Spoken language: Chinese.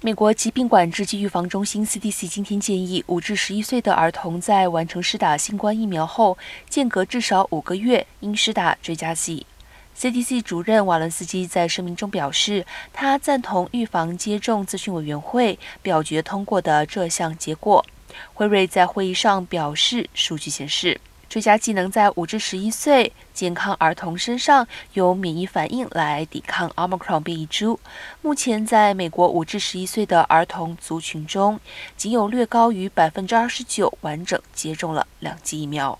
美国疾病管制及预防中心 （CDC） 今天建议，五至十一岁的儿童在完成施打新冠疫苗后，间隔至少五个月应施打追加剂。CDC 主任瓦伦斯基在声明中表示，他赞同预防接种咨询委员会表决通过的这项结果。辉瑞在会议上表示，数据显示。追加技能在五至十一岁健康儿童身上有免疫反应来抵抗奥密克戎变异株。目前，在美国五至十一岁的儿童族群中，仅有略高于百分之二十九完整接种了两剂疫苗。